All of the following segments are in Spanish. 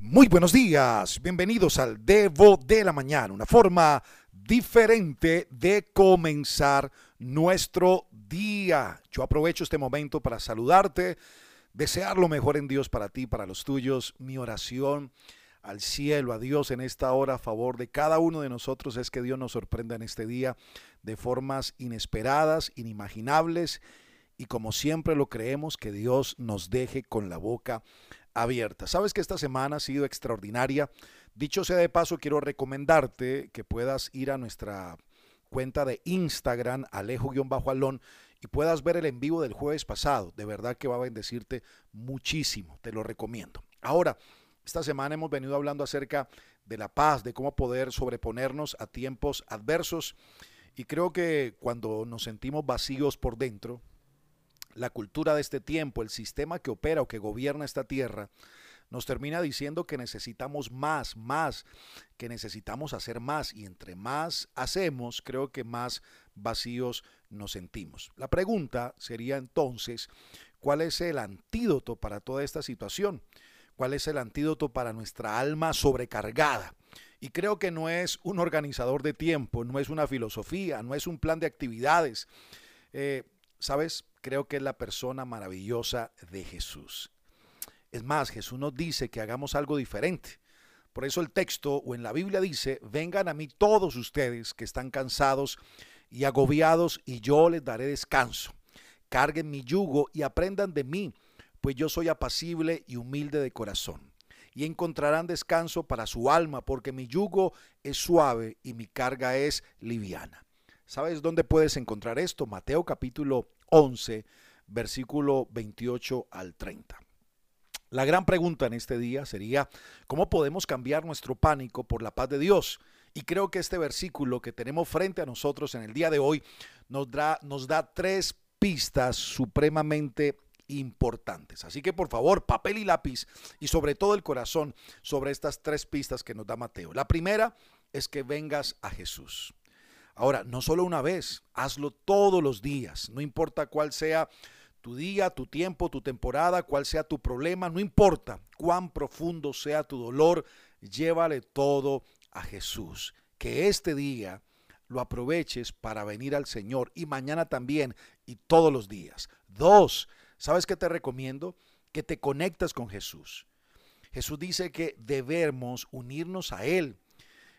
Muy buenos días, bienvenidos al Devo de la Mañana, una forma diferente de comenzar nuestro día. Yo aprovecho este momento para saludarte, desear lo mejor en Dios para ti, para los tuyos. Mi oración al cielo, a Dios en esta hora a favor de cada uno de nosotros es que Dios nos sorprenda en este día de formas inesperadas, inimaginables y como siempre lo creemos, que Dios nos deje con la boca abierta. Sabes que esta semana ha sido extraordinaria. Dicho sea de paso, quiero recomendarte que puedas ir a nuestra cuenta de Instagram, alejo-alón, y puedas ver el en vivo del jueves pasado. De verdad que va a bendecirte muchísimo, te lo recomiendo. Ahora, esta semana hemos venido hablando acerca de la paz, de cómo poder sobreponernos a tiempos adversos. Y creo que cuando nos sentimos vacíos por dentro, la cultura de este tiempo, el sistema que opera o que gobierna esta tierra, nos termina diciendo que necesitamos más, más, que necesitamos hacer más y entre más hacemos, creo que más vacíos nos sentimos. La pregunta sería entonces, ¿cuál es el antídoto para toda esta situación? ¿Cuál es el antídoto para nuestra alma sobrecargada? Y creo que no es un organizador de tiempo, no es una filosofía, no es un plan de actividades. Eh, ¿Sabes? creo que es la persona maravillosa de Jesús. Es más, Jesús nos dice que hagamos algo diferente. Por eso el texto o en la Biblia dice, vengan a mí todos ustedes que están cansados y agobiados y yo les daré descanso. Carguen mi yugo y aprendan de mí, pues yo soy apacible y humilde de corazón. Y encontrarán descanso para su alma, porque mi yugo es suave y mi carga es liviana. ¿Sabes dónde puedes encontrar esto? Mateo capítulo 11, versículo 28 al 30. La gran pregunta en este día sería, ¿cómo podemos cambiar nuestro pánico por la paz de Dios? Y creo que este versículo que tenemos frente a nosotros en el día de hoy nos da, nos da tres pistas supremamente importantes. Así que por favor, papel y lápiz y sobre todo el corazón sobre estas tres pistas que nos da Mateo. La primera es que vengas a Jesús. Ahora, no solo una vez, hazlo todos los días, no importa cuál sea tu día, tu tiempo, tu temporada, cuál sea tu problema, no importa cuán profundo sea tu dolor, llévale todo a Jesús. Que este día lo aproveches para venir al Señor y mañana también y todos los días. Dos, ¿sabes qué te recomiendo? Que te conectas con Jesús. Jesús dice que debemos unirnos a Él,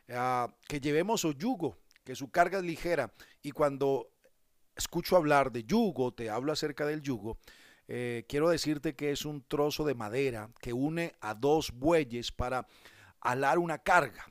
ah, que llevemos su yugo que su carga es ligera. Y cuando escucho hablar de yugo, te hablo acerca del yugo, eh, quiero decirte que es un trozo de madera que une a dos bueyes para alar una carga.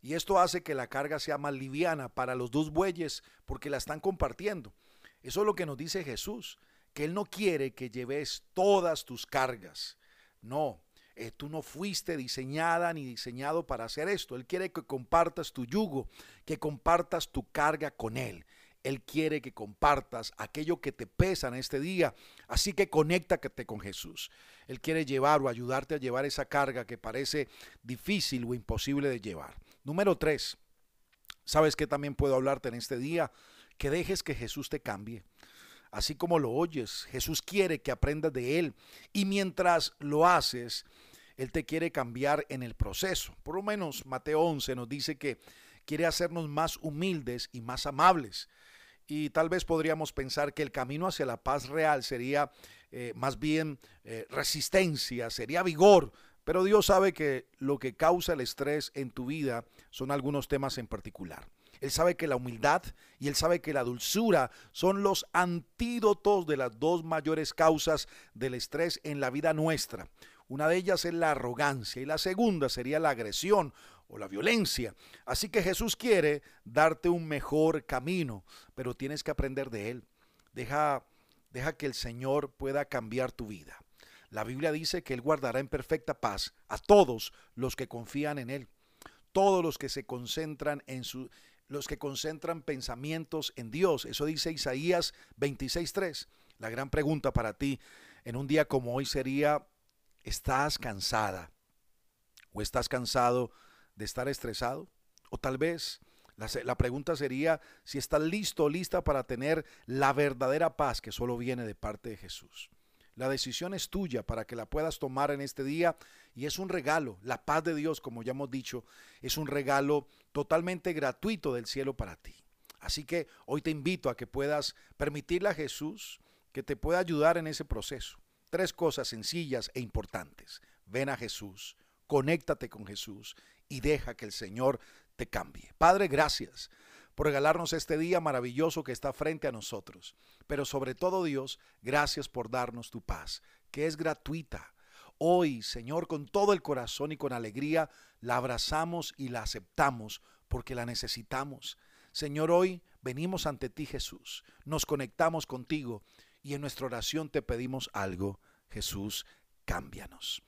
Y esto hace que la carga sea más liviana para los dos bueyes porque la están compartiendo. Eso es lo que nos dice Jesús, que Él no quiere que lleves todas tus cargas. No, eh, tú no fuiste diseñada ni diseñado para hacer esto. Él quiere que compartas tu yugo, que compartas tu carga con Él. Él quiere que compartas aquello que te pesa en este día. Así que conéctate con Jesús. Él quiere llevar o ayudarte a llevar esa carga que parece difícil o imposible de llevar. Número tres, ¿sabes qué también puedo hablarte en este día? Que dejes que Jesús te cambie así como lo oyes. Jesús quiere que aprendas de Él y mientras lo haces, Él te quiere cambiar en el proceso. Por lo menos Mateo 11 nos dice que quiere hacernos más humildes y más amables. Y tal vez podríamos pensar que el camino hacia la paz real sería eh, más bien eh, resistencia, sería vigor, pero Dios sabe que lo que causa el estrés en tu vida son algunos temas en particular. Él sabe que la humildad y él sabe que la dulzura son los antídotos de las dos mayores causas del estrés en la vida nuestra. Una de ellas es la arrogancia y la segunda sería la agresión o la violencia. Así que Jesús quiere darte un mejor camino, pero tienes que aprender de él. Deja, deja que el Señor pueda cambiar tu vida. La Biblia dice que Él guardará en perfecta paz a todos los que confían en Él, todos los que se concentran en su, los que concentran pensamientos en Dios. Eso dice Isaías 26.3. La gran pregunta para ti en un día como hoy sería, ¿estás cansada? ¿O estás cansado de estar estresado? O tal vez la, la pregunta sería si estás listo lista para tener la verdadera paz que solo viene de parte de Jesús. La decisión es tuya para que la puedas tomar en este día Y es un regalo, la paz de Dios, como ya hemos dicho, es un regalo totalmente gratuito del cielo para ti. Así que hoy te invito a que puedas permitirle a Jesús que te pueda ayudar en ese proceso. Tres cosas sencillas e importantes. Ven a Jesús, conéctate con Jesús y deja que el Señor te cambie. Padre, gracias por regalarnos este día maravilloso que está frente a nosotros. Pero sobre todo, Dios, gracias por darnos tu paz, que es gratuita. Hoy, Señor, con todo el corazón y con alegría, la abrazamos y la aceptamos porque la necesitamos. Señor, hoy venimos ante ti, Jesús. Nos conectamos contigo y en nuestra oración te pedimos algo. Jesús, cámbianos.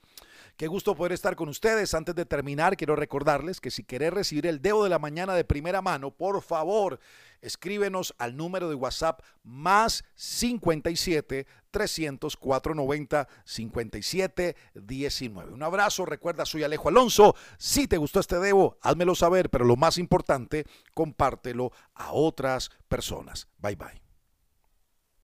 Qué gusto poder estar con ustedes. Antes de terminar, quiero recordarles que si querés recibir el dedo de la mañana de primera mano, por favor, escríbenos al número de WhatsApp más 57 300 490 57 19. Un abrazo, recuerda, soy Alejo Alonso. Si te gustó este debo, házmelo saber, pero lo más importante, compártelo a otras personas. Bye bye.